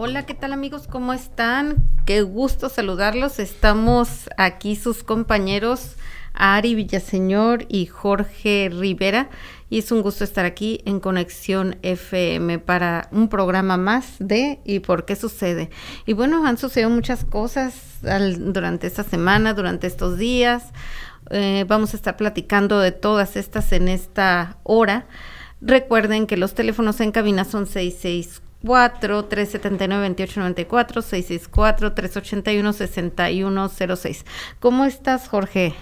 Hola, ¿qué tal amigos? ¿Cómo están? Qué gusto saludarlos. Estamos aquí sus compañeros Ari Villaseñor y Jorge Rivera y es un gusto estar aquí en Conexión FM para un programa más de ¿Y por qué sucede? Y bueno, han sucedido muchas cosas durante esta semana, durante estos días. Eh, vamos a estar platicando de todas estas en esta hora. Recuerden que los teléfonos en cabina son 664 379 2894 664 381 6106. ¿Cómo estás, Jorge?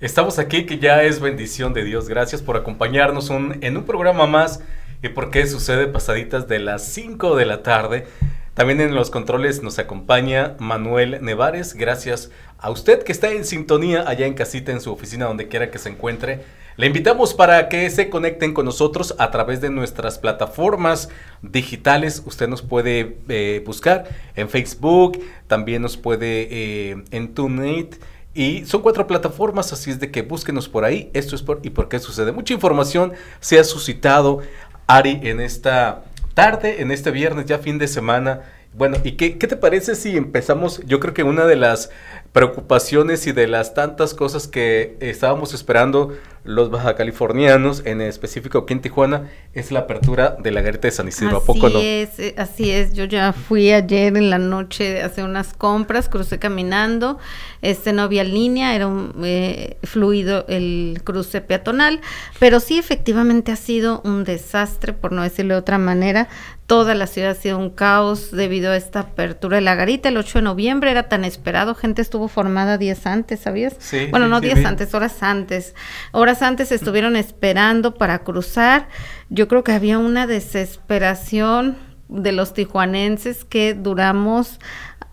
Estamos aquí, que ya es bendición de Dios. Gracias por acompañarnos en un programa más. ¿Y por qué sucede pasaditas de las 5 de la tarde? También en los controles nos acompaña Manuel Nevares. Gracias a usted que está en sintonía allá en casita, en su oficina, donde quiera que se encuentre. Le invitamos para que se conecten con nosotros a través de nuestras plataformas digitales. Usted nos puede eh, buscar en Facebook, también nos puede eh, en TuneIn y son cuatro plataformas, así es de que búsquenos por ahí. Esto es por y por qué sucede. Mucha información se ha suscitado, Ari, en esta tarde, en este viernes, ya fin de semana. Bueno, ¿y qué, qué te parece si empezamos? Yo creo que una de las preocupaciones y de las tantas cosas que estábamos esperando los baja californianos, en específico aquí en Tijuana, es la apertura de la garita de San Isidro. ¿A poco no? Es, eh, así es, yo ya fui ayer en la noche a hacer unas compras, crucé caminando, este no había línea, era un eh, fluido el cruce peatonal, pero sí efectivamente ha sido un desastre, por no decirlo de otra manera, toda la ciudad ha sido un caos debido a esta apertura de la garita, el 8 de noviembre era tan esperado, gente estuvo formada días antes, ¿sabías? Sí, bueno, no días antes, horas antes, horas antes estuvieron esperando para cruzar. Yo creo que había una desesperación de los tijuanenses que duramos,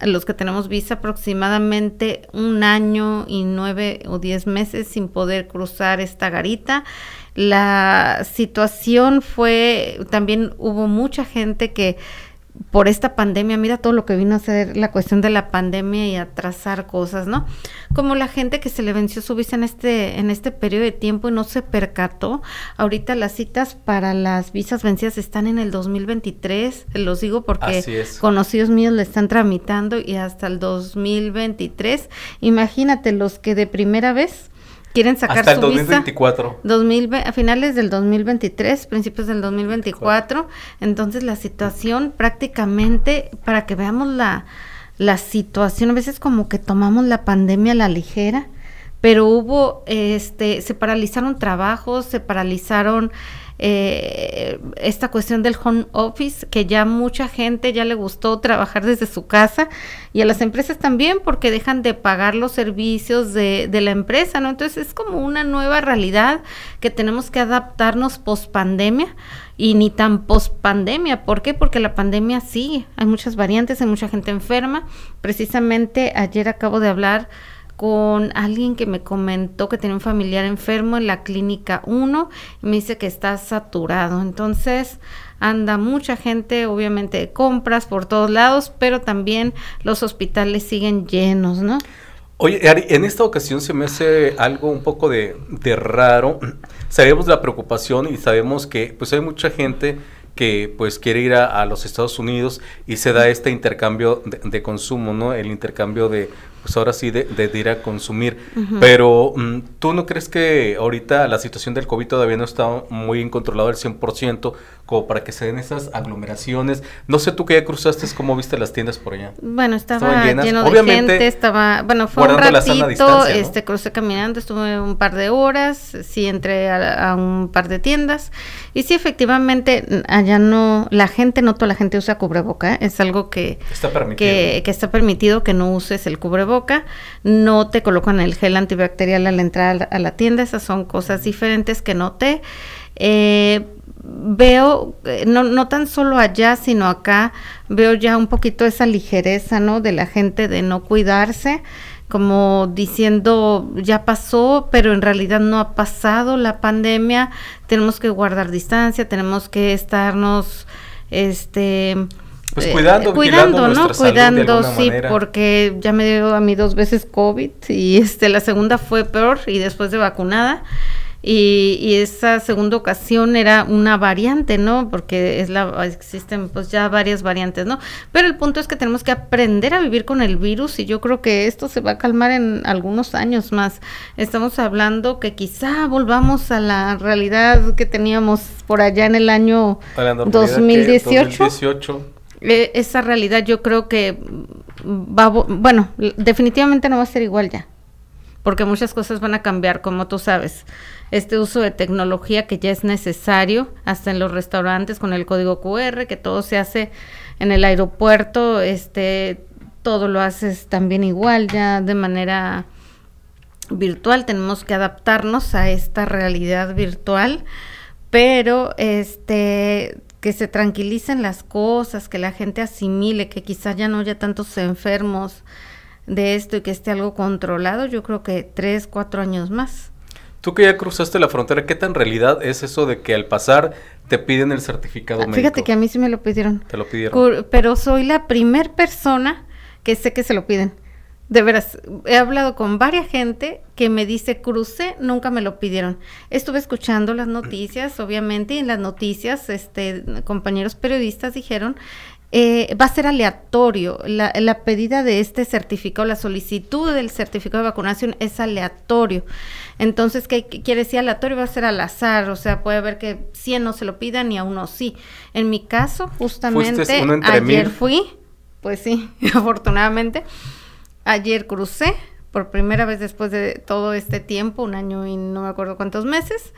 los que tenemos visa, aproximadamente un año y nueve o diez meses sin poder cruzar esta garita. La situación fue, también hubo mucha gente que por esta pandemia, mira todo lo que vino a ser la cuestión de la pandemia y atrasar cosas, ¿no? Como la gente que se le venció su visa en este, en este periodo de tiempo y no se percató. Ahorita las citas para las visas vencidas están en el 2023, los digo porque conocidos míos le están tramitando y hasta el 2023. Imagínate los que de primera vez quieren sacar Hasta el 2024. a finales del 2023, principios del 2024. Entonces la situación prácticamente, para que veamos la, la situación, a veces como que tomamos la pandemia a la ligera, pero hubo, este, se paralizaron trabajos, se paralizaron eh, esta cuestión del home office, que ya mucha gente ya le gustó trabajar desde su casa y a las empresas también porque dejan de pagar los servicios de, de la empresa, ¿no? Entonces es como una nueva realidad que tenemos que adaptarnos post pandemia y ni tan post pandemia. ¿Por qué? Porque la pandemia sigue, hay muchas variantes, hay mucha gente enferma. Precisamente ayer acabo de hablar con alguien que me comentó que tiene un familiar enfermo en la clínica 1 y me dice que está saturado. Entonces anda mucha gente, obviamente de compras por todos lados, pero también los hospitales siguen llenos, ¿no? Oye, Ari, en esta ocasión se me hace algo un poco de, de raro. Sabemos la preocupación y sabemos que pues hay mucha gente que pues quiere ir a, los Estados Unidos y se da este intercambio de, consumo, ¿no? El intercambio de pues ahora sí de, de, ir a consumir. Pero mm, tú no crees que ahorita la situación del COVID todavía no está muy incontrolada al 100%, como para que se den esas aglomeraciones. No sé tú que ya cruzaste, ¿cómo viste las tiendas por allá? Bueno, estaba lleno de gente, estaba, bueno, fue un ratito, este, crucé caminando, estuve un par de horas, sí entré a, un par de tiendas, y sí, efectivamente, allá no, la gente, no toda la gente usa cubreboca, es algo que está permitido, que, que está permitido que no uses el cubreboca, no te colocan el gel antibacterial a la entrada a la tienda, esas son cosas diferentes que noté. Eh, veo, eh, no, no tan solo allá, sino acá, veo ya un poquito esa ligereza, ¿no? De la gente de no cuidarse, como diciendo, ya pasó, pero en realidad no ha pasado la pandemia, tenemos que guardar distancia, tenemos que estarnos, este... Pues cuidando, eh, cuidando, ¿no? Cuidando, sí, porque ya me dio a mí dos veces COVID y este la segunda fue peor y después de vacunada y, esa segunda ocasión era una variante, ¿no? Porque es la, existen pues ya varias variantes, ¿no? Pero el punto es que tenemos que aprender a vivir con el virus y yo creo que esto se va a calmar en algunos años más. Estamos hablando que quizá volvamos a la realidad que teníamos por allá en el año 2018. E, esa realidad yo creo que va, bueno, definitivamente no va a ser igual ya porque muchas cosas van a cambiar, como tú sabes. Este uso de tecnología que ya es necesario, hasta en los restaurantes con el código QR, que todo se hace en el aeropuerto, este, todo lo haces también igual, ya de manera virtual. Tenemos que adaptarnos a esta realidad virtual, pero este que se tranquilicen las cosas, que la gente asimile, que quizá ya no haya tantos enfermos, de esto y que esté algo controlado, yo creo que tres, cuatro años más. Tú que ya cruzaste la frontera, ¿qué tan realidad es eso de que al pasar te piden el certificado médico? Fíjate que a mí sí me lo pidieron. Te lo pidieron. Pero soy la primer persona que sé que se lo piden. De veras, he hablado con varias gente que me dice, crucé, nunca me lo pidieron. Estuve escuchando las noticias, obviamente, y en las noticias, este, compañeros periodistas dijeron eh, va a ser aleatorio. La, la, pedida de este certificado, la solicitud del certificado de vacunación es aleatorio. Entonces, ¿qué, quiere decir aleatorio? Va a ser al azar, o sea, puede haber que 100 no se lo pidan y a uno sí. En mi caso, justamente, ayer fui, pues sí, afortunadamente, ayer crucé por primera vez después de todo este tiempo, un año y no me acuerdo cuántos meses.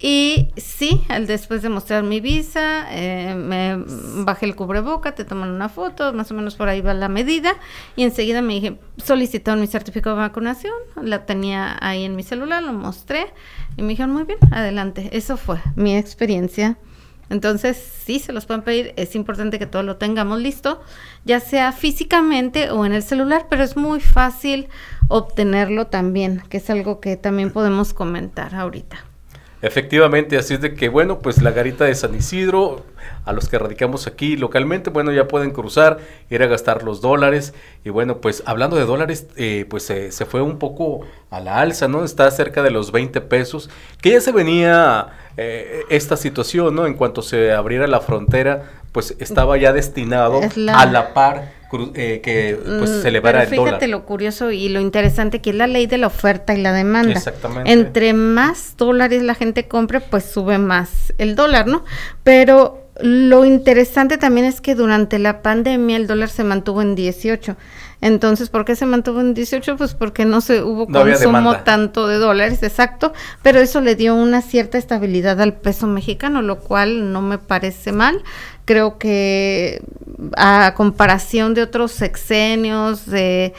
Y sí, al después de mostrar mi visa, eh, me bajé el cubreboca, te toman una foto, más o menos por ahí va la medida, y enseguida me dije, solicitaron mi certificado de vacunación, la tenía ahí en mi celular, lo mostré, y me dijeron, muy bien, adelante. Eso fue mi experiencia. Entonces, sí, se los pueden pedir, es importante que todo lo tengamos listo, ya sea físicamente o en el celular, pero es muy fácil obtenerlo también, que es algo que también podemos comentar ahorita. Efectivamente, así es de que, bueno, pues la garita de San Isidro, a los que radicamos aquí localmente, bueno, ya pueden cruzar, ir a gastar los dólares. Y bueno, pues hablando de dólares, eh, pues se fue un poco a la alza, ¿no? Está cerca de los 20 pesos, que ya se venía eh, esta situación, ¿no? En cuanto se abriera la frontera, pues estaba ya destinado a la par eh, que pues mm, se elevara el fíjate lo curioso y lo interesante que es la ley de la oferta y la demanda. Exactamente. Entre más dólares la gente compre, pues sube más el dólar, ¿no? Pero lo interesante también es que durante la pandemia el dólar se mantuvo en 18. Entonces, ¿por qué se mantuvo en 18? Pues porque no se hubo consumo tanto de dólares, exacto, pero eso le dio una cierta estabilidad al peso mexicano, lo cual no me parece mal. Creo que a comparación de otros sexenios, de,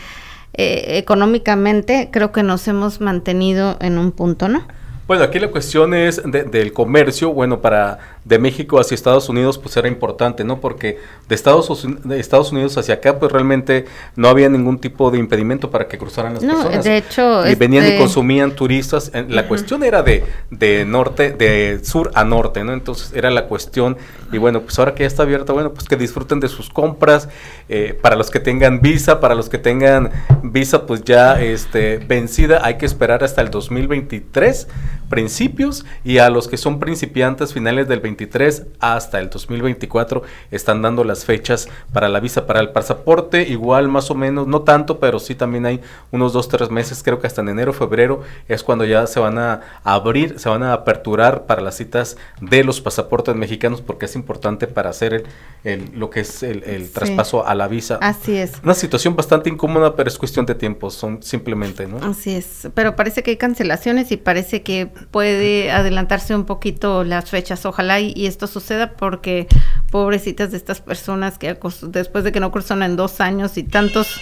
eh, económicamente, creo que nos hemos mantenido en un punto, ¿no? Bueno, aquí la cuestión es del comercio, bueno, para de México hacia Estados Unidos pues era importante, ¿no? Porque de Estados, de Estados Unidos hacia acá pues realmente no había ningún tipo de impedimento para que cruzaran las no, de hecho... Y venían y este consumían turistas. La cuestión era de, de norte, de sur a norte, ¿no? Entonces era la cuestión y bueno, pues ahora que ya está abierta, bueno, pues que disfruten de sus compras, eh, para los que tengan visa, para los que tengan visa pues ya este, vencida, hay que esperar hasta el 2023 principios y a los que son principiantes finales del 23 hasta el 2024 están dando las fechas para la visa para el pasaporte igual más o menos no tanto pero sí también hay unos dos tres meses creo que hasta en enero febrero es cuando ya se van a abrir se van a aperturar para las citas de los pasaportes mexicanos porque es importante para hacer el, lo que es el, traspaso a la visa. Así es. Una situación bastante incómoda pero es cuestión de tiempo son simplemente no así es pero parece que hay cancelaciones y parece que puede adelantarse un poquito las fechas. Ojalá y, esto suceda porque pobrecitas de estas personas que después de que no cruzan en dos años y tantos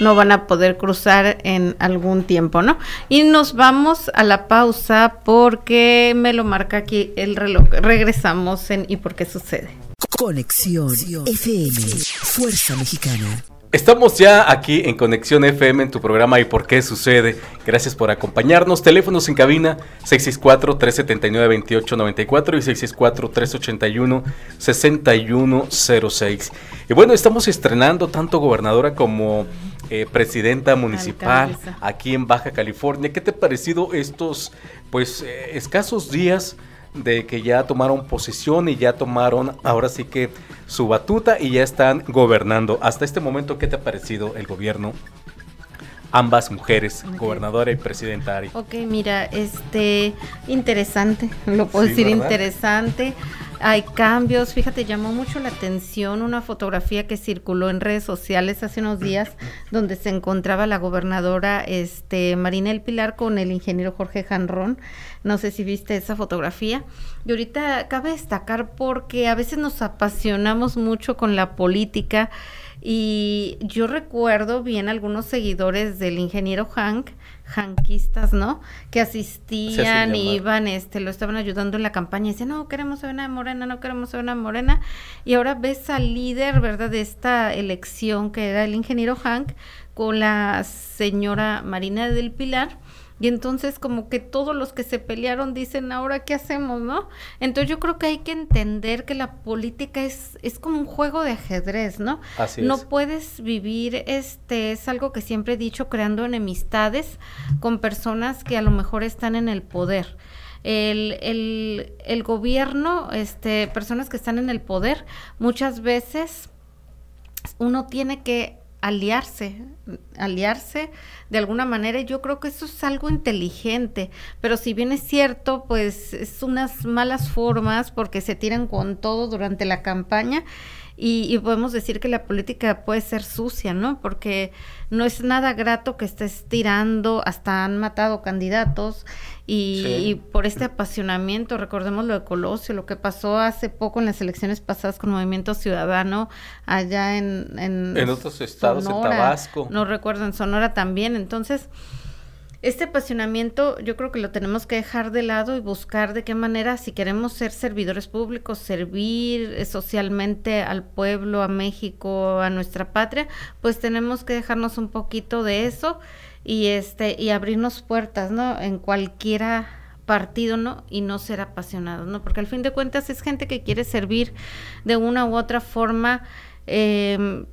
no van a poder cruzar en algún tiempo, ¿no? Y nos vamos a la pausa porque me lo marca aquí el reloj. Regresamos en ¿Y por qué sucede? Conexión FM, Fuerza Mexicana. Estamos ya aquí en Conexión FM en tu programa y por qué sucede. Gracias por acompañarnos. Teléfonos en cabina 664-379-2894 y 664-381-6106. Y bueno, estamos estrenando tanto gobernadora como eh, presidenta municipal Alcaldesa. aquí en Baja California. ¿Qué te ha parecido estos, pues, eh, escasos días de que ya tomaron posesión y ya tomaron ahora sí que su batuta y ya están gobernando? Hasta este momento, ¿qué te ha parecido el gobierno? Ambas mujeres, gobernadora y presidenta Ari. Ok, mira, este, interesante, lo puedo Sí, decir ¿verdad? interesante. Hay cambios, fíjate, llamó mucho la atención una fotografía que circuló en redes sociales hace unos días donde se encontraba la gobernadora este Marina El Pilar con el ingeniero Jorge Janrón. No sé si viste esa fotografía. Y ahorita cabe destacar porque a veces nos apasionamos mucho con la política y yo recuerdo bien algunos seguidores del ingeniero Hank, hanquistas, ¿no? Que asistían y iban, este, lo estaban ayudando en la campaña y decían, no, queremos a una morena, no queremos a una morena. Y ahora ves al líder, ¿verdad? De esta elección que era el ingeniero Hank con la señora Marina del Pilar. Y entonces como que todos los que se pelearon dicen, ahora qué hacemos, ¿no? Entonces yo creo que hay que entender que la política es, es como un juego de ajedrez, ¿no? Así no es. puedes vivir, este, es algo que siempre he dicho, creando enemistades con personas que a lo mejor están en el poder. El, el, el gobierno, este, personas que están en el poder, muchas veces uno tiene que aliarse, aliarse de alguna manera y yo creo que eso es algo inteligente, pero si bien es cierto, pues es unas malas formas porque se tiran con todo durante la campaña y, y podemos decir que la política puede ser sucia, ¿no? Porque no es nada grato que estés tirando, hasta han matado candidatos y, Sí. y por este apasionamiento, recordemos lo de Colosio, lo que pasó hace poco en las elecciones pasadas con Movimiento Ciudadano allá en... En, En otros estados, en Tabasco. No recuerdo, en Sonora también, entonces... Este apasionamiento yo creo que lo tenemos que dejar de lado y buscar de qué manera, si queremos ser servidores públicos, servir eh, socialmente al pueblo, a México, a nuestra patria, pues tenemos que dejarnos un poquito de eso y este y abrirnos puertas, ¿no? En cualquiera partido, ¿no? Y no ser apasionados, ¿no? Porque al fin de cuentas es gente que quiere servir de una u otra forma eh,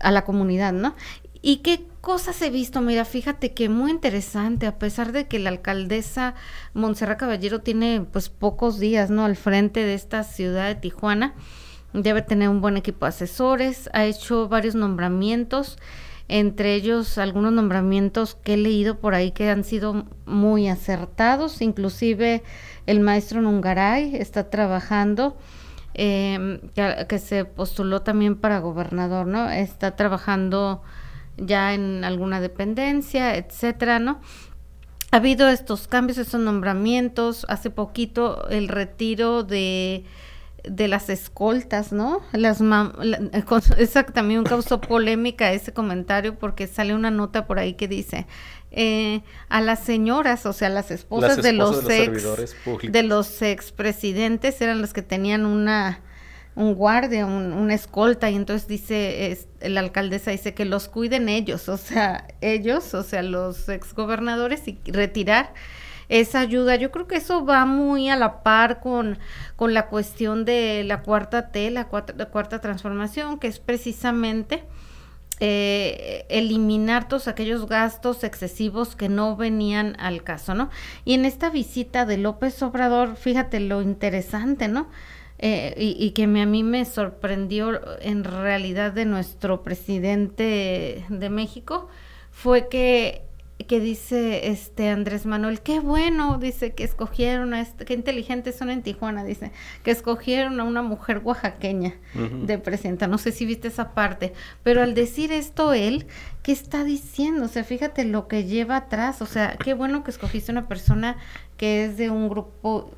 a la comunidad, ¿no? ¿Y qué cosas he visto? Mira, fíjate que muy interesante, a pesar de que la alcaldesa Montserrat Caballero tiene pues pocos días, ¿no? Al frente de esta ciudad de Tijuana, debe tener un buen equipo de asesores, ha hecho varios nombramientos, entre ellos algunos nombramientos que he leído por ahí que han sido muy acertados, inclusive el maestro Nungaray está trabajando eh, que, que se postuló también para gobernador, ¿no? Está trabajando ya en alguna dependencia, etcétera, ¿no? Ha habido estos cambios, estos nombramientos, hace poquito el retiro de de las escoltas, ¿no? Las mam- la- con- esa también causó polémica ese comentario porque sale una nota por ahí que dice eh, a las señoras, o sea, las esposas, Las de esposas los de los ex de los expresidentes eran los que tenían una un guardia, un, una escolta y entonces dice es- la alcaldesa dice que los cuiden ellos, o sea, ellos, o sea, los exgobernadores y retirar esa ayuda. Yo creo que eso va muy a la par con, con la cuestión de la cuarta T, la cuarta, la cuarta transformación, que es precisamente eh, eliminar todos aquellos gastos excesivos que no venían al caso, ¿no? Y en esta visita de López Obrador, fíjate lo interesante, ¿no? Eh, y, y que me- a mí me sorprendió en realidad de nuestro presidente de México fue que que dice este Andrés Manuel, qué bueno, dice que escogieron a este, qué inteligentes son en Tijuana, dice, que escogieron a una mujer oaxaqueña de presidenta, no sé si viste esa parte, pero al decir esto él, ¿qué está diciendo? O sea, fíjate lo que lleva atrás, o sea, qué bueno que escogiste una persona que es de un grupo,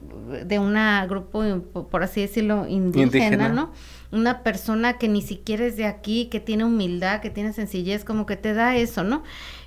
de una grupo, por así decirlo, indígena, Indígena. ¿no? Una persona que ni siquiera es de aquí, que tiene humildad, que tiene sencillez, como que te da eso, ¿no?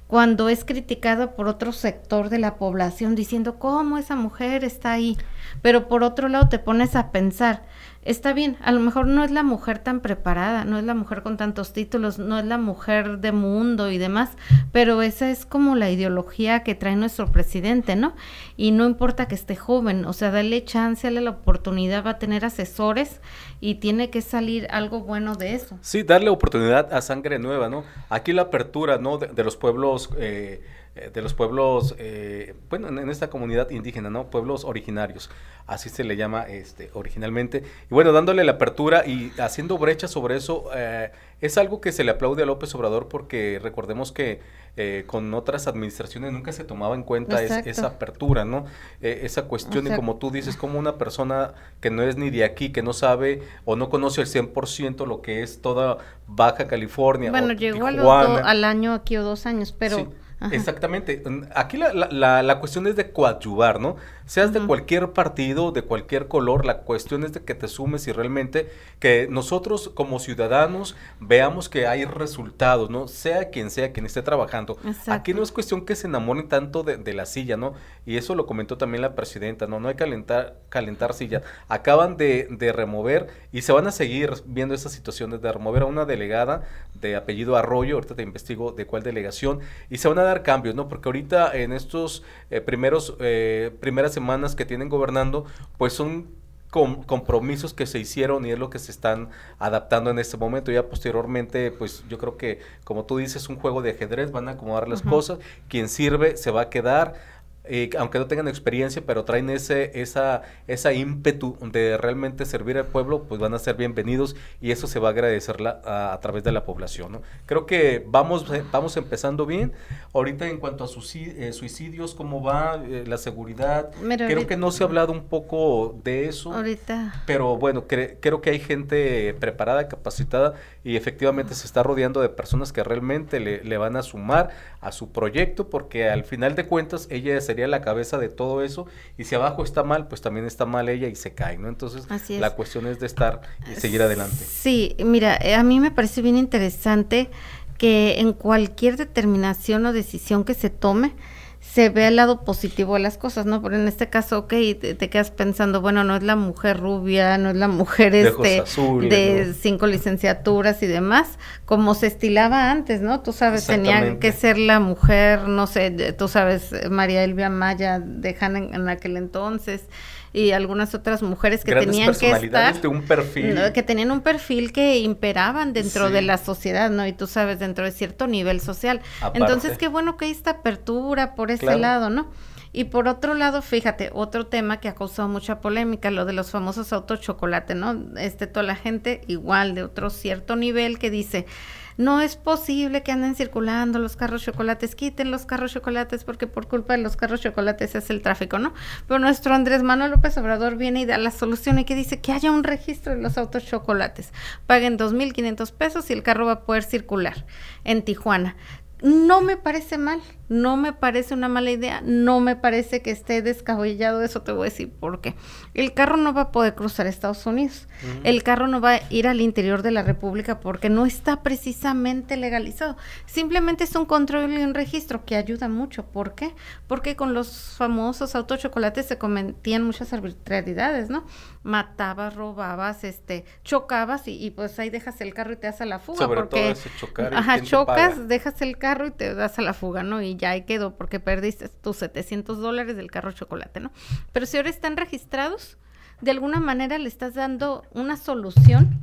Cuando es criticada por otro sector de la población diciendo, ¿cómo esa mujer está ahí? Pero por otro lado te pones a pensar, está bien, a lo mejor no es la mujer tan preparada, no es la mujer con tantos títulos, no es la mujer de mundo y demás, pero esa es como la ideología que trae nuestro presidente, ¿no? Y no importa que esté joven, o sea, dale chance, dale la oportunidad, va a tener asesores y tiene que salir algo bueno de eso. Sí, darle oportunidad a sangre nueva, ¿no? Aquí la apertura, ¿no? De, los pueblos... Eh, eh, de los pueblos, eh, bueno, en, esta comunidad indígena, ¿no? Pueblos originarios, así se le llama este, originalmente. Y bueno, dándole la apertura y haciendo brecha sobre eso, eh, es algo que se le aplaude a López Obrador porque recordemos que con otras administraciones nunca se tomaba en cuenta esa apertura, ¿no? esa cuestión, y como tú dices, como una persona que no es ni de aquí, que no sabe o no conoce el 100% lo que es toda Baja California. Bueno, llegó al año aquí o dos años, pero... Exactamente. Aquí la, la, la, cuestión es de coadyuvar, ¿no? Seas de cualquier partido, de cualquier color, la cuestión es de que te sumes y realmente que nosotros como ciudadanos veamos que hay resultados, ¿no? Sea quien sea quien esté trabajando. Aquí no es cuestión que se enamoren tanto de, la silla, ¿no? Y eso lo comentó también la presidenta, ¿no? No hay que calentar, calentar silla. Acaban de, de remover y se van a seguir viendo esas situaciones de remover a una delegada de apellido Arroyo, ahorita te investigo de cuál delegación, y se van a dar cambios, ¿no? Porque ahorita en estos eh, primeros, eh, primeras semanas que tienen gobernando, pues son compromisos que se hicieron y es lo que se están adaptando en este momento. Ya posteriormente, pues yo creo que, como tú dices, un juego de ajedrez, van a acomodar las cosas, quien sirve se va a quedar eh, aunque no tengan experiencia, pero traen ese, esa, esa ímpetu de realmente servir al pueblo, pues van a ser bienvenidos y eso se va a agradecer a, través de la población. ¿no? Creo que vamos, eh, vamos empezando bien. Ahorita en cuanto a eh, suicidios, ¿cómo va la seguridad? creo que no se ha hablado un poco de eso. Ahorita. Pero bueno, creo que hay gente preparada, capacitada y efectivamente se está rodeando de personas que realmente le, le van a sumar a su proyecto porque al final de cuentas ella es sería la cabeza de todo eso y si abajo está mal, pues también está mal ella y se cae, ¿no? Entonces la cuestión es de estar y seguir adelante. Sí, mira, eh, a mí me parece bien interesante que en cualquier determinación o decisión que se tome, se ve el lado positivo de las cosas, ¿no? Pero en este caso, ok, te, quedas pensando, bueno, no es la mujer rubia, no es la mujer de este de cinco licenciaturas y demás, como se estilaba antes, ¿no? Tú sabes, tenía que ser la mujer, no sé, tú sabes, María Elvia Maya de Hanna en aquel entonces, y algunas otras mujeres que tenían que estar de un perfil que tenían un perfil que imperaban dentro de la sociedad, ¿no? Y tú sabes, dentro de cierto nivel social. Entonces, qué bueno que hay esta apertura por ese lado, ¿no? Y por otro lado, fíjate, otro tema que ha causado mucha polémica, lo de los famosos autos chocolate, ¿no? Este, toda la gente igual de otro cierto nivel que dice, no es posible que anden circulando los carros chocolates, quiten los carros chocolates porque por culpa de los carros chocolates es el tráfico, ¿no? Pero nuestro Andrés Manuel López Obrador viene y da la solución y que dice que haya un registro de los autos chocolates. Paguen 2.500 pesos y el carro va a poder circular en Tijuana. No me parece mal, no me parece una mala idea, no me parece que esté descabellado, eso te voy a decir por qué. El carro no va a poder cruzar Estados Unidos, el carro no va a ir al interior de la República porque no está precisamente legalizado. Simplemente es un control y un registro que ayuda mucho. ¿Por qué? Porque con los famosos autochocolates se cometían muchas arbitrariedades, ¿no? Matabas, robabas, este, chocabas y, pues ahí dejas el carro y te das a la fuga. Sobre porque, todo ese chocar. Ajá, chocas, dejas el carro y te das a la fuga, ¿no? Y ya ahí quedó porque perdiste tus 700 dólares del carro chocolate, ¿no? Pero si ahora están registrados, de alguna manera le estás dando una solución,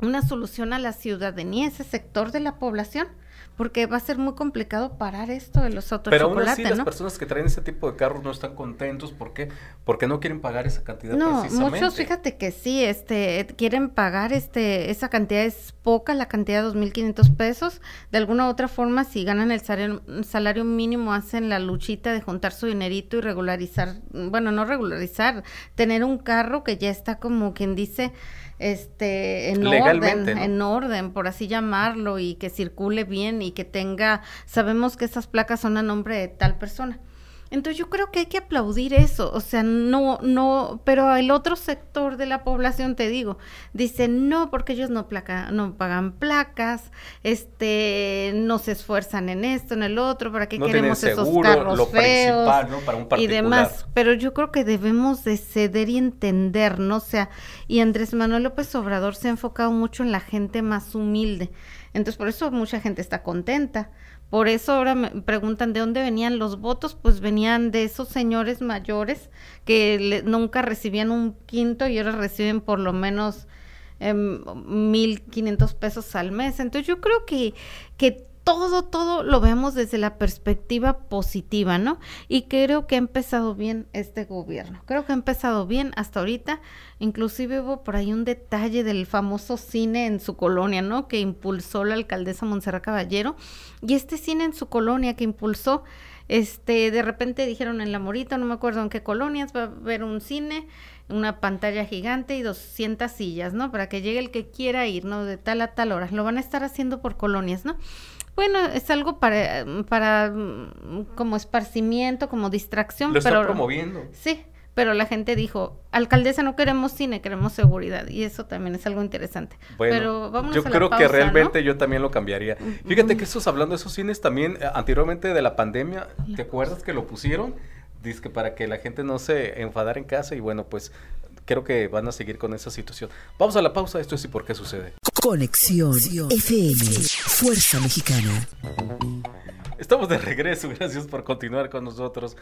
una solución a la ciudadanía, ese sector de la población, porque va a ser muy complicado parar esto de los autos Pero aún así las personas que traen ese tipo de carros no están contentos, ¿por qué? Porque no quieren pagar esa cantidad No, muchos fíjate que sí, este quieren pagar este esa cantidad es poca, la cantidad de 2500 pesos, de alguna u otra forma si ganan el salario, salario mínimo hacen la luchita de juntar su dinerito y regularizar, bueno, no regularizar, tener un carro que ya está como quien dice este en orden, en orden, por así llamarlo, y que circule bien y que tenga, sabemos que esas placas son a nombre de tal persona. Entonces yo creo que hay que aplaudir eso, o sea, no, no, pero el otro sector de la población, te digo, dice no, porque ellos no, placa, no pagan placas, este, no se esfuerzan en esto, en el otro, ¿para qué queremos esos carros feos y demás? Pero yo creo que debemos de ceder y entender, ¿no? O sea, y Andrés Manuel López Obrador se ha enfocado mucho en la gente más humilde, entonces por eso mucha gente está contenta por eso ahora me preguntan de dónde venían los votos, pues venían de esos señores mayores que nunca recibían un quinto y ahora reciben por lo menos eh, 1.500 pesos al mes. Entonces yo creo que, que todo, todo lo vemos desde la perspectiva positiva, ¿no? Y creo que ha empezado bien este gobierno. Creo que ha empezado bien hasta ahorita. Inclusive hubo por ahí un detalle del famoso cine en su colonia, ¿no? Que impulsó la alcaldesa Montserrat Caballero. Y este cine en su colonia que impulsó, este, de repente dijeron en La Morita, no me acuerdo en qué colonias, va a haber un cine, una pantalla gigante y 200 sillas, ¿no? Para que llegue el que quiera ir, ¿no? De tal a tal hora. Lo van a estar haciendo por colonias, ¿no? Bueno, es algo para, para mm, como esparcimiento, como distracción. Lo pero, promoviendo. Sí, pero la gente dijo, alcaldesa, no queremos cine, queremos seguridad. Y eso también es algo interesante. Bueno, pero vamos yo creo que realmente yo también lo cambiaría. Fíjate que estos, hablando de esos cines también, eh, anteriormente de la pandemia, ¿te acuerdas que lo pusieron? Dice que para que la gente no se enfadara en casa y bueno, pues creo que van a seguir con esa situación. Vamos a la pausa, esto es y por qué sucede. Conexión FM, Fuerza Mexicana. Estamos de regreso, gracias por continuar con nosotros.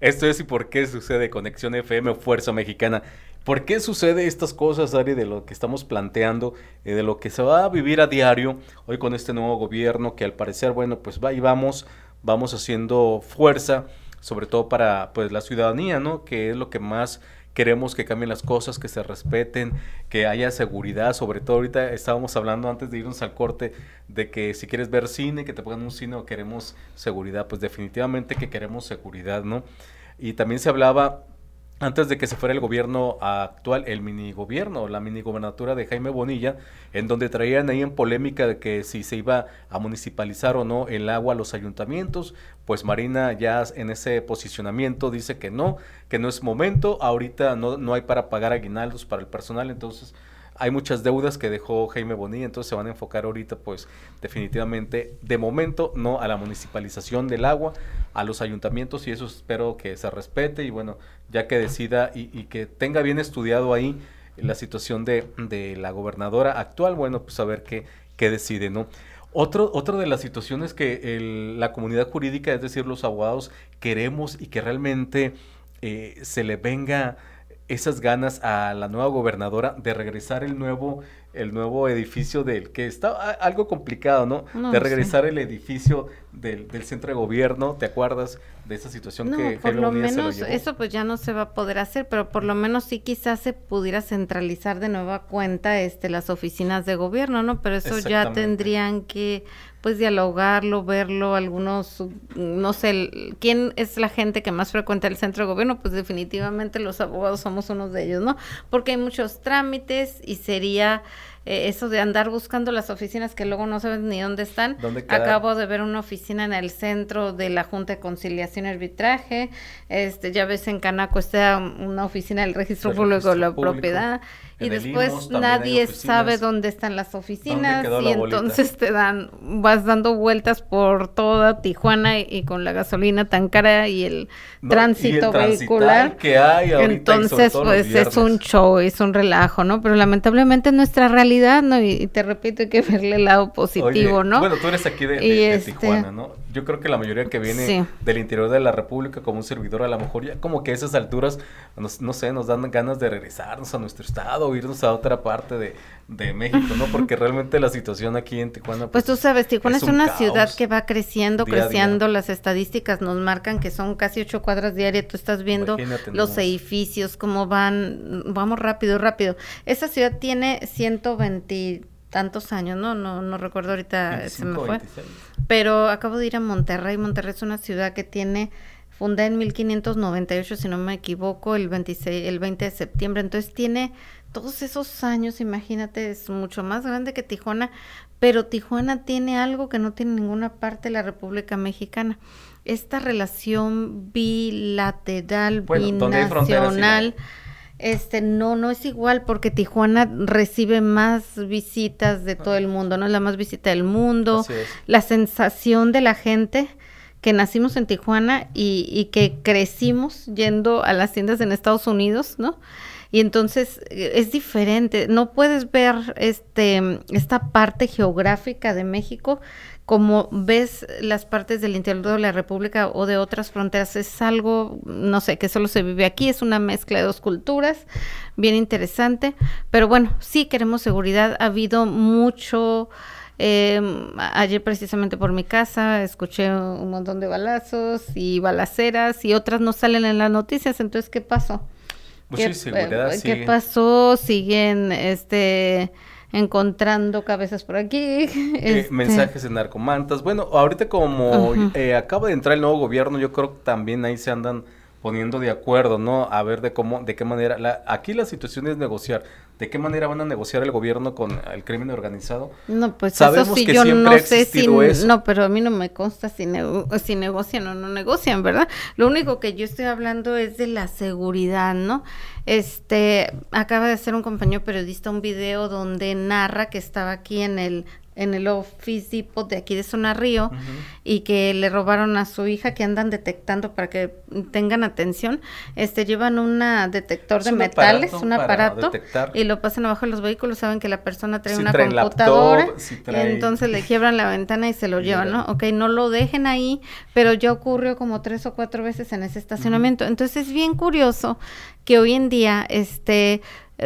Esto es y por qué sucede Conexión FM, Fuerza Mexicana. ¿Por qué sucede estas cosas, Ari, de lo que estamos planteando, eh, de lo que se va a vivir a diario hoy con este nuevo gobierno que al parecer, bueno, pues va y vamos, vamos haciendo fuerza, sobre todo para pues la ciudadanía, ¿no? Que es lo que más queremos que cambien las cosas, que se respeten, que haya seguridad, sobre todo ahorita estábamos hablando antes de irnos al corte de que si quieres ver cine, que te pongan un cine o queremos seguridad, pues definitivamente que queremos seguridad, ¿no? Y también se hablaba antes de que se fuera el gobierno actual, el mini gobierno, la mini gobernatura de Jaime Bonilla, en donde traían ahí en polémica de que si se iba a municipalizar o no el agua a los ayuntamientos, pues Marina ya en ese posicionamiento dice que no, que no es momento, ahorita no, no hay para pagar aguinaldos para el personal, entonces hay muchas deudas que dejó Jaime Bonilla, entonces se van a enfocar ahorita, pues definitivamente, de momento, no a la municipalización del agua, a los ayuntamientos y eso espero que se respete y bueno, ya que decida y, que tenga bien estudiado ahí la situación de, la gobernadora actual, bueno, pues a ver qué, qué decide, ¿no? Otro, otra de las situaciones que la comunidad jurídica, es decir, los abogados, queremos y que realmente eh, se le venga esas ganas a la nueva gobernadora de regresar el nuevo el nuevo edificio del que está algo complicado, ¿no? de regresar el edificio del, del, centro de gobierno, ¿te acuerdas de esa situación no, que por lo menos eso pues ya no se va a poder hacer, pero por lo menos sí quizás se pudiera centralizar de nueva cuenta este las oficinas de gobierno, ¿no? Pero eso ya tendrían que pues dialogarlo, verlo, algunos, no sé, ¿quién es la gente que más frecuenta el centro de gobierno? Pues definitivamente los abogados somos unos de ellos, ¿no? Porque hay muchos trámites y sería eh, eso de andar buscando las oficinas que luego no sabes ni dónde están. Acabo de ver una oficina en el centro de la Junta de Conciliación y Arbitraje. Este, ya ves en Canaco está una oficina del Registro Público de la Propiedad y después nadie sabe dónde están las oficinas y entonces te dan, vas dando vueltas por toda Tijuana y, con la gasolina tan cara y el tránsito vehicular que hay entonces pues es un show, es un relajo, ¿no? Pero lamentablemente nuestra realidad, ¿no? Y, te repito, hay que verle el lado positivo, ¿no? Bueno, tú eres aquí de, este Tijuana, ¿no? Yo creo que la mayoría que viene del interior de la República como un servidor, a lo mejor ya como que a esas alturas, no sé, nos dan ganas de regresarnos a nuestro estado irnos a otra parte de, México, ¿no? Porque realmente la situación aquí en Tijuana... Pues, tú sabes, Tijuana es, una ciudad que va creciendo, creciendo, las estadísticas nos marcan que son casi ocho cuadras diarias, tú estás viendo los edificios, cómo van, vamos rápido, rápido. Esa ciudad tiene 120 tantos años, ¿no? No, no recuerdo ahorita, se me fue. Pero acabo de ir a Monterrey. Monterrey es una ciudad que tiene fundada en 1598, si no me equivoco, el 26, el 20 de septiembre. Entonces tiene todos esos años, imagínate, es mucho más grande que Tijuana, pero Tijuana tiene algo que no tiene ninguna parte de la República Mexicana. Esta relación bilateral, binacional, este no no es igual porque Tijuana recibe más visitas de todo el mundo, no es la más visita del mundo. La sensación de la gente que nacimos en Tijuana y, y que crecimos yendo a las tiendas en Estados Unidos, ¿no? y entonces eh, es diferente. No puedes ver este esta parte geográfica de México como ves las partes del interior de la República o de otras fronteras. Es algo, no sé, que solo se vive aquí, es una mezcla de dos culturas, bien interesante. Pero bueno, sí queremos seguridad. Ha habido mucho... Eh, ayer precisamente por mi casa escuché un montón de balazos y balaceras y otras no salen en las noticias, entonces ¿qué pasó? ¿Qué, ¿Qué pasó? Siguen este encontrando cabezas por aquí. Eh, este mensajes de narcomantas. Bueno, ahorita como eh, acaba de entrar el nuevo gobierno, yo creo que también ahí se andan poniendo de acuerdo, ¿no? A ver de cómo, de qué manera. La, aquí la situación es negociar. ¿De qué manera van a negociar el gobierno con el crimen organizado? No, pues Sabemos eso sí, yo no sé si... No, pero a mí no me consta si, si negocian o no negocian, ¿verdad? Lo único que yo estoy hablando es de la seguridad, ¿no? Este, acaba de hacer un compañero periodista un video donde narra que estaba aquí en el en el Office Depot de aquí de Zona Río y que le robaron a su hija que andan detectando para que tengan atención, este llevan un detector de metales, un aparato y lo pasan abajo de los vehículos, saben que la persona trae una computadora, entonces le quiebran la ventana y se lo llevan, ¿no? Ok, no lo dejen ahí, pero ya ocurrió como tres o cuatro veces en ese estacionamiento. Entonces es bien curioso que hoy en día este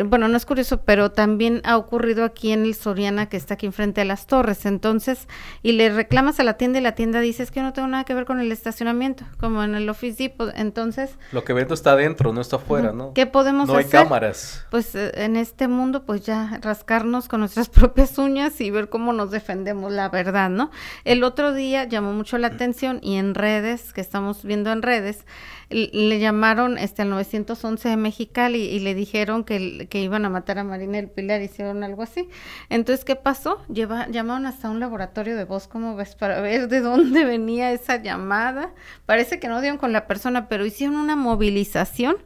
bueno, no es curioso, pero también ha ocurrido aquí en el Soriana, que está aquí enfrente de las torres. Entonces, y le reclamas a la tienda y la tienda dice, es que no tengo nada que ver con el estacionamiento, como en el Office Depot. Entonces... Lo que vendo está adentro, no está afuera, ¿no? ¿Qué podemos hacer? No hay cámaras. Pues eh, en este mundo, pues ya rascarnos con nuestras propias uñas y ver cómo nos defendemos, la verdad, ¿no? El otro día llamó mucho la atención y en redes, que estamos viendo en redes, le llamaron este al 911 de Mexicali y, le dijeron que, que, iban a matar a Marina del Pilar, hicieron algo así. Entonces, ¿qué pasó? Llamaron hasta un laboratorio de voz, ¿cómo ves? Para ver de dónde venía esa llamada. Parece que no dieron con la persona, pero hicieron una movilización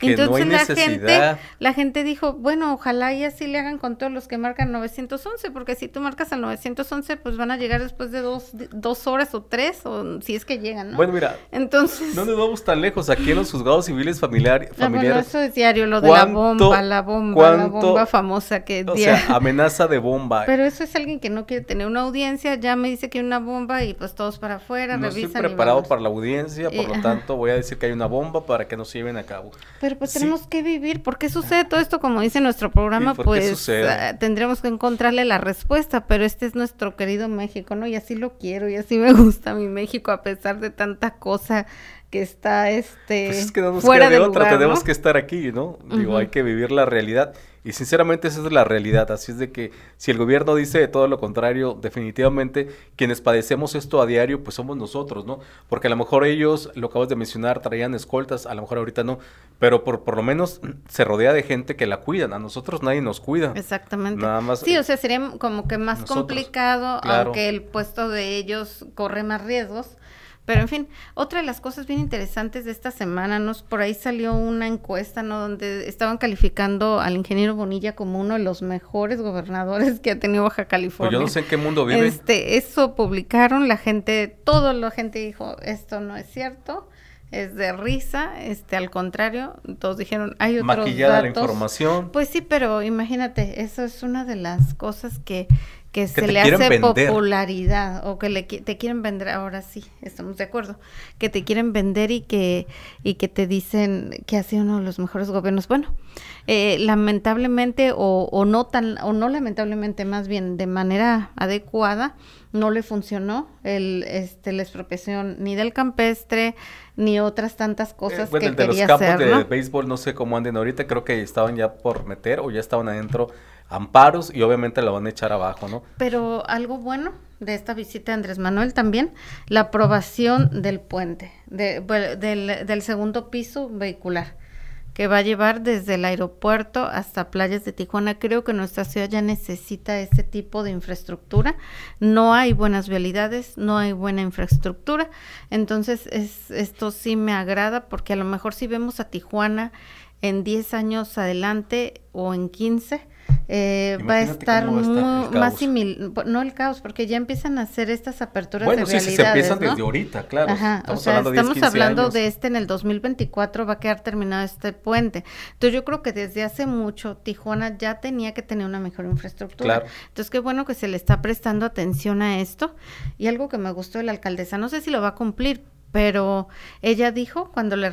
entonces la gente, la gente dijo, bueno, ojalá y así le hagan con todos los que marcan 911, porque si tú marcas al 911, pues van a llegar después de dos, dos horas o tres, o si es que llegan, ¿no? Bueno, mira, entonces... No nos vamos tan lejos, aquí en los juzgados civiles familiar, ah, familiares... eso es diario, lo de la bomba, la bomba, la bomba famosa que... O sea, amenaza de bomba. Pero eso es alguien que no quiere tener una audiencia, ya me dice que hay una bomba y pues todos para afuera, no estoy preparado para la audiencia, por lo tanto voy a decir que hay una bomba para que no se lleven a cabo. Pero pues tenemos que vivir. ¿Por qué sucede todo esto? Como dice nuestro programa, pues uh, tendremos que encontrarle la respuesta, pero este es nuestro querido México, ¿no? Y así lo quiero y así me gusta mi México a pesar de tanta cosa que está este pues es que no nos fuera de otra, tenemos que estar aquí, ¿no? Digo, hay que vivir la realidad y sinceramente esa es la realidad, así es de que si el gobierno dice todo lo contrario, definitivamente quienes padecemos esto a diario pues somos nosotros, ¿no? Porque a lo mejor ellos, lo acabas de mencionar, traían escoltas, a lo mejor ahorita no, pero por, por lo menos se rodea de gente que la cuidan, a nosotros nadie nos cuida. Exactamente. Nada más. Sí, o sea, sería como que más complicado, aunque el puesto de ellos corre más riesgos pero en fin, otra de las cosas bien interesantes de esta semana, nos por ahí salió una encuesta, ¿no? Donde estaban calificando al ingeniero Bonilla como uno de los mejores gobernadores que ha tenido Baja California. Pues yo no sé en qué mundo vive. Este, eso publicaron, la gente, toda la gente dijo, esto no es cierto es de risa, este, al contrario, todos dijeron, hay otros Maquillada la información. Pues sí, pero imagínate, eso es una de las cosas que que, se le hace popularidad o que le, te quieren vender, ahora sí, estamos de acuerdo, que te quieren vender y que, y que te dicen que ha sido uno de los mejores gobiernos. Bueno, eh, lamentablemente o, o, no tan, o no lamentablemente, más bien de manera adecuada, no le funcionó el, este, la expropiación ni del campestre ni otras tantas cosas eh, que de quería los campos de béisbol no sé cómo anden ahorita, creo que estaban ya por meter o ya estaban adentro amparos y obviamente la van a echar abajo, ¿no? Pero algo bueno de esta visita de Andrés Manuel también, la aprobación del puente, de, del, segundo piso vehicular que va a llevar desde el aeropuerto hasta playas de Tijuana. Creo que nuestra ciudad ya necesita ese tipo de infraestructura. No hay buenas vialidades, no hay buena infraestructura. Entonces, es, esto sí me agrada porque a lo mejor si vemos a Tijuana en 10 años adelante o en 15, eh, va a estar, más similar, no el caos, porque ya empiezan a hacer estas aperturas bueno, de sí, se empiezan desde ahorita, claro. estamos hablando, estamos hablando de este en el 2024 va a quedar terminado este puente. Entonces yo creo que desde hace mucho Tijuana ya tenía que tener una mejor infraestructura. Entonces qué bueno que se le está prestando atención a esto. Y algo que me gustó de la alcaldesa, no sé si lo va a cumplir, pero ella dijo cuando le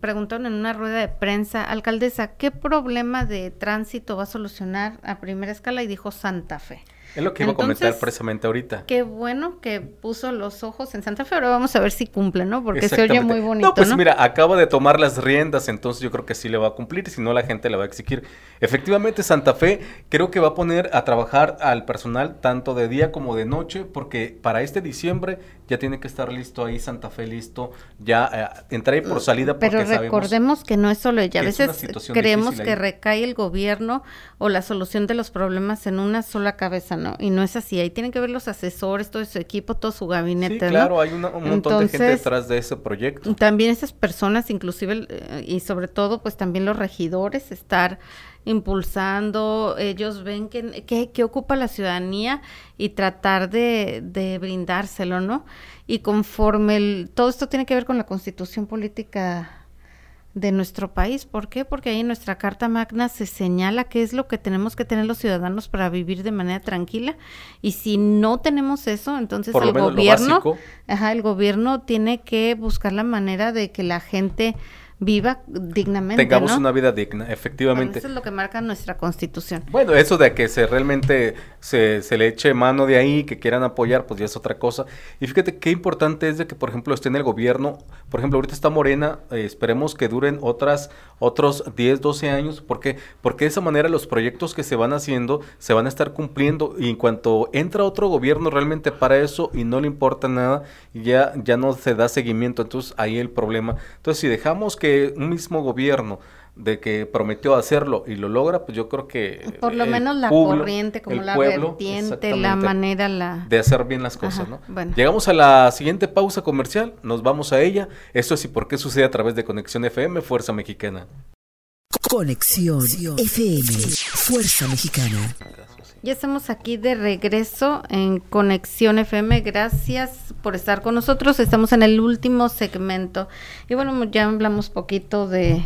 preguntaron en una rueda de prensa, alcaldesa, ¿qué problema de tránsito va a solucionar a primera escala? Y dijo Santa Fe. Es lo que iba a comentar precisamente ahorita. Qué bueno que puso los ojos en Santa Fe. Ahora vamos a ver si cumple, ¿no? Porque se oye muy bonito. No, pues mira, acaba de tomar las riendas, entonces yo creo que sí le va a cumplir. Si no, la gente le va a exigir. Efectivamente, Santa Fe creo que va a poner a trabajar al personal tanto de día como de noche, porque para este diciembre ya tiene que estar listo ahí, Santa Fe listo, ya eh, entra por salida. Pero recordemos que no es solo ella. A veces creemos que recae el gobierno o la solución de los problemas en una sola cabeza ¿no? Y no es así, ahí tienen que ver los asesores, todo su equipo, todo su gabinete, sí, claro, hay un montón de gente detrás de ese proyecto. También esas personas, inclusive, eh, y sobre todo, pues también los regidores, estar impulsando, ellos ven que, que, ocupa la ciudadanía y tratar de, de brindárselo, ¿no? Y conforme el, todo esto tiene que ver con la constitución política de nuestro país. ¿Por qué? Porque ahí en nuestra Carta Magna se señala qué es lo que tenemos que tener los ciudadanos para vivir de manera tranquila. Y si no tenemos eso, entonces el gobierno, ajá, el gobierno tiene que buscar la manera de que la gente viva dignamente. Tengamos una vida digna, efectivamente. eso es lo que marca nuestra constitución. Bueno, eso de que se realmente se, se, le eche mano de ahí, que quieran apoyar, pues ya es otra cosa. Y fíjate qué importante es de que, por ejemplo, esté en el gobierno, por ejemplo, ahorita está Morena, eh, esperemos que duren otras, otros 10, 12 años, porque Porque de esa manera los proyectos que se van haciendo se van a estar cumpliendo y en cuanto entra otro gobierno realmente para eso y no le importa nada, ya, ya no se da seguimiento, entonces ahí el problema. Entonces, si dejamos que un mismo gobierno de que prometió hacerlo y lo logra, pues yo creo que... Por lo menos la corriente, como la vertiente, la manera, la... De hacer bien las cosas, ¿no? Llegamos a la siguiente pausa comercial, nos vamos a ella. Esto es y por qué sucede a través de Conexión FM, Fuerza Mexicana. Conexión FM, Fuerza Mexicana. Ya estamos aquí de regreso en Conexión FM. Gracias por estar con nosotros. Estamos en el último segmento. Y bueno, ya hablamos poquito de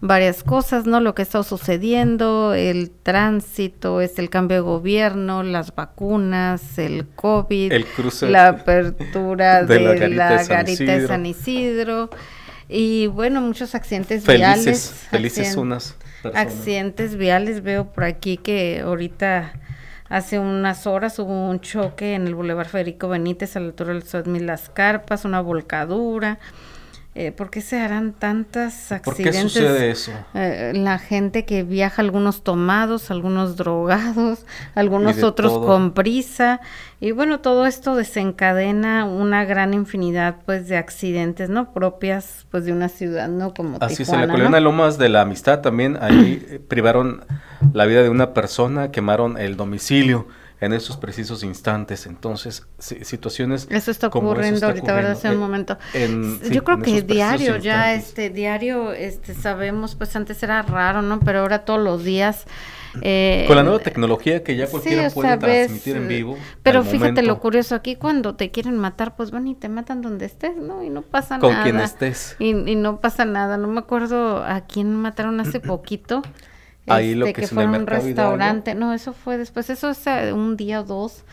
varias cosas, ¿no? Lo que está sucediendo, el tránsito, es el cambio de gobierno, las vacunas, el COVID, el cruce la apertura de, la garita, de, San Isidro. Y bueno, muchos accidentes viales. Felices unas. Accidentes viales, veo por aquí que ahorita Hace unas horas hubo un choque en el Boulevard Federico Benítez a la altura del Sodmi Las Carpas, una volcadura. Eh, ¿Por qué se harán tantas accidentes? ¿Por qué sucede eso? Eh, la gente que viaja, algunos tomados, algunos drogados, algunos otros con prisa. Y bueno, todo esto desencadena una gran infinidad pues de accidentes, ¿no? Propias pues de una ciudad, ¿no? Como Así es, en la colina Lomas de la Amistad también, ahí eh, privaron la vida de una persona, quemaron el domicilio en esos precisos instantes. Entonces, situaciones. Eso está ocurriendo ahorita, ¿verdad? Hace un momento. Yo creo que diario, ya este diario, este sabemos, pues antes era raro, ¿no? Pero ahora todos los días. Eh, Con la nueva tecnología que ya cualquiera puede transmitir en vivo. Pero fíjate lo curioso aquí, cuando te quieren matar, pues van y te matan donde estés, ¿no? Y no pasa nada. Con quien estés. Y, y no pasa nada. No me acuerdo a quién mataron hace poquito. Ahí lo este, que, fue un restaurante. No, eso fue después. Eso es un día o dos.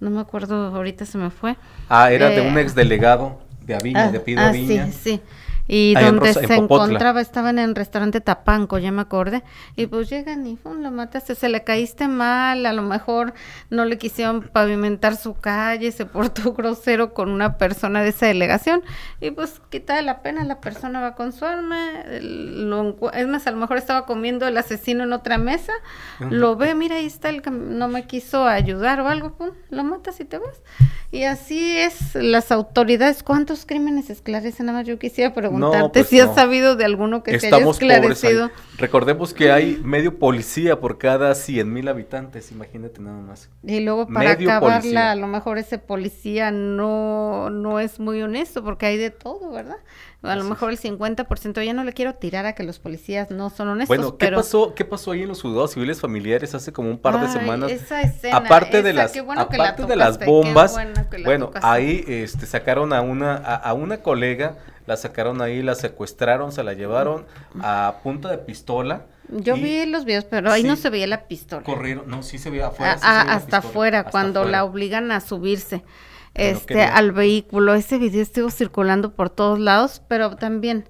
No me acuerdo, ahorita se me fue. Ah, era de un eh, ex delegado de Aviña, ah, de Pido ah, Sí, sí. Y donde se encontraba, estaban en el restaurante Tapanco, ya me acordé. Y pues llegan y lo mataste, se le caíste mal, a lo mejor no le quisieron pavimentar su calle, se portó grosero con una persona de esa delegación. Y pues quita la pena, la persona va con su arma. Lo, es más, a lo mejor estaba comiendo el asesino en otra mesa, lo ve, mira, ahí está el que no me quiso ayudar o algo, pum, lo matas y te vas. Y así es las autoridades, ¿cuántos crímenes esclarecen? Nada más yo quisiera preguntar preguntarte pues si has no. sabido de alguno que Estamos se haya esclarecido. Recordemos que hay medio policía por cada 100 mil habitantes, imagínate nada más. Y luego para Medio acabarla, policía. a lo mejor ese policía no, no es muy honesto porque hay de todo, ¿verdad? A lo Así mejor el 50%, ya no le quiero tirar a que los policías no son honestos, Bueno, ¿qué pero... pasó, ¿qué pasó ahí en los juzgados civiles familiares hace como un par de semanas? esa escena, aparte de las, bueno la aparte de las bombas, bueno ahí este, sacaron a una, a, a una colega, la sacaron ahí, la secuestraron, se la llevaron a punta de pistola. Yo y vi los videos, pero ahí no se veía la pistola. Corrieron, no, sí se veía afuera. Sí se veía la hasta afuera, hasta cuando la obligan a subirse No este al vehículo. Ese video estuvo circulando por todos lados, pero también,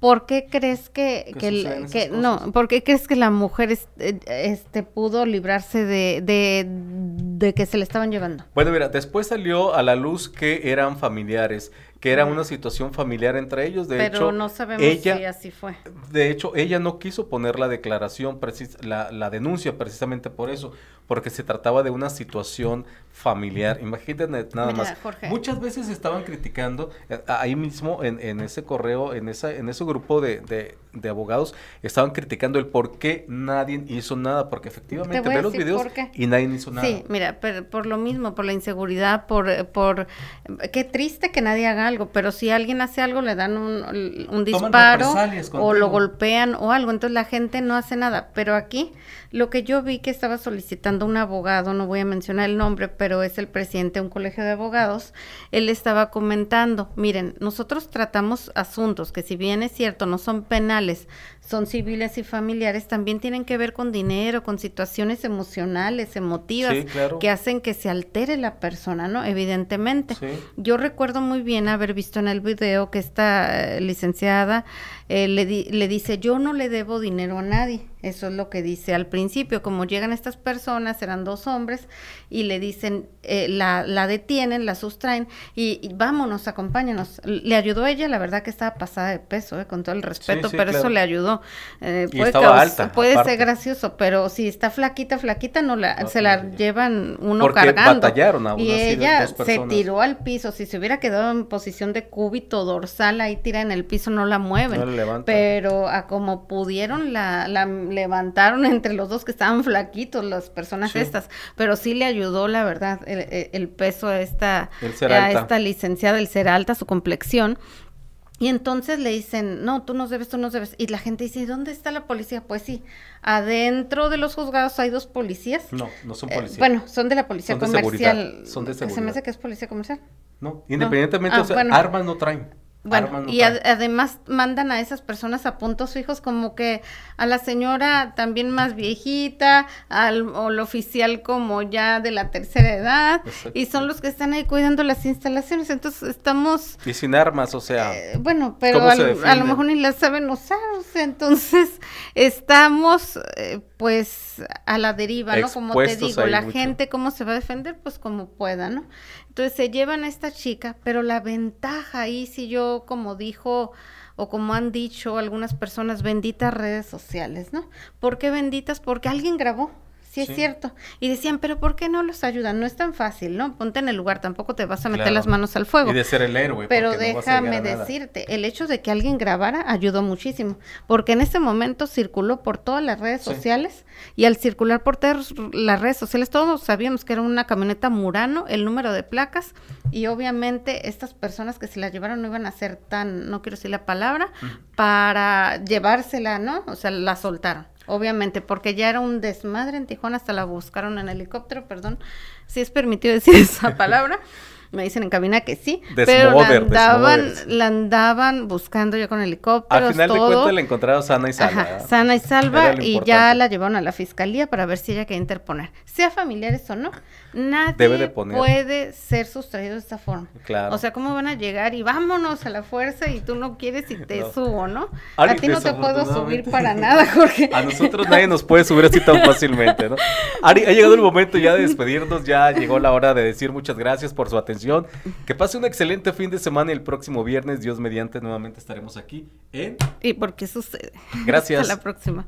¿por qué crees que, Que que, el- no, por qué crees que la mujer eh, este pudo librarse de, de, de que se le estaban llevando? Bueno, mira, después salió a la luz que eran familiares, que era una situación familiar entre ellos. De pero hecho, no sabemos ella, si así fue. De hecho, ella no quiso poner la declaración, precis- la, la denuncia precisamente por eso, porque se trataba de una situación familiar. Imagínate nada Mira, más. Jorge. Muchas veces estaban criticando, eh, ahí mismo en, en ese correo, en, esa, en ese grupo de, de- de abogados, estaban criticando el por qué nadie hizo nada, porque efectivamente ve los videos y nadie hizo nada. Sí, mira, pero por lo mismo, por la inseguridad, por, por qué triste que nadie haga algo, pero si alguien hace algo le dan un, un disparo o lo golpean o algo, entonces la gente no hace nada. Pero aquí lo que yo vi que estaba solicitando un abogado, no voy a mencionar el nombre, pero es el presidente de un colegio de abogados, él estaba comentando, miren, nosotros tratamos asuntos que si bien es cierto no son penales, son civiles y familiares, también tienen que ver con dinero, con situaciones emocionales, emotivas, Sí, claro. que hacen que se altere la persona, ¿no? Evidentemente. Sí. Yo recuerdo muy bien haber visto en el video que esta eh, licenciada eh, le, di- le dice, yo no le debo dinero a nadie. Eso es lo que dice al principio. Como llegan estas personas, eran dos hombres, y le dicen, eh, la, la detienen, la sustraen, y, y vámonos, acompáñanos. Le ayudó ella, la verdad que estaba pasada de peso, eh, con todo el respeto, sí, pero eso le ayudó. Eh, puede alta, ser gracioso, pero si está flaquita, flaquita, no la, No, se la no, llevan uno Porque cargando. batallaron aún y así ella se tiró al piso. Si se hubiera quedado en posición de cúbito dorsal, ahí tira en el piso, no la mueven. No la levantan. Pero a como pudieron, la, la levantaron entre los dos que estaban flaquitos, las personas Sí. estas. Pero sí le ayudó, la verdad, el, el- el peso a esta, a esta licenciada, el ser alta, su complexión. Y entonces le dicen, no, tú nos debes, tú nos debes. Y la gente dice, ¿y dónde está la policía? Pues sí, adentro de los juzgados hay dos policías. No, no son Eh, policías. bueno, son de la policía Son de comercial. seguridad, son de Se me seguridad. hace que es policía comercial. No, independientemente, Ah, o sea, bueno. armas no traen. Bueno, y ad- además mandan a esas personas a puntos fijos como que a la señora también más viejita, al o el oficial como ya de la tercera edad, Exacto. y son los que están ahí cuidando las instalaciones. Entonces estamos, Y sin armas, o sea, eh, bueno, pero ¿cómo al- a lo mejor ni las saben usar. o sea, entonces estamos eh, pues a la deriva, ¿no? Como te digo, la mucho. gente cómo se va a defender, pues como pueda, ¿no? Entonces se llevan a esta chica, pero la ventaja ahí, si yo, como dijo o como han dicho algunas personas, benditas redes sociales, ¿no? ¿Por qué benditas? Porque alguien grabó. Sí, es Sí. cierto. Y decían, pero ¿por qué no los ayudan? No es tan fácil, ¿no? Ponte en el lugar, tampoco te vas a meter Claro. las manos al fuego. y de ser el héroe. Pero no déjame nada. decirte, el hecho de que alguien grabara ayudó muchísimo, porque en ese momento circuló por todas las redes Sí. sociales y al circular por todas las redes sociales todos sabíamos que era una camioneta Murano, el número de placas y obviamente estas personas que se la llevaron no iban a ser tan, no quiero decir la palabra, para llevársela, ¿no? O sea, la soltaron. Obviamente, porque ya era un desmadre en Tijuana, hasta la buscaron en helicóptero, perdón, si es permitido decir esa palabra. Me dicen en cabina que sí, pero la andaban, la andaban buscando ya con helicópteros, Al final de cuentas la encontraron sana y salva. Ajá, sana y salva y ya la llevaron a la fiscalía para ver si ella quería interponer. Sea familiares o no, nadie Debe de poner. puede ser sustraído de esta forma. Claro. O sea, ¿cómo van a llegar y vámonos a la fuerza y tú no quieres y te No. subo, no? Ari, a ti no te puedo subir para nada, Jorge. A nosotros nadie nos puede subir así tan fácilmente, ¿no? Ari, ha llegado el momento ya de despedirnos, ya llegó la hora de decir muchas gracias por su atención. Que pase un excelente fin de semana y el próximo viernes, Dios mediante, nuevamente estaremos aquí en... ¿Y por qué sucede? Gracias. Hasta la próxima.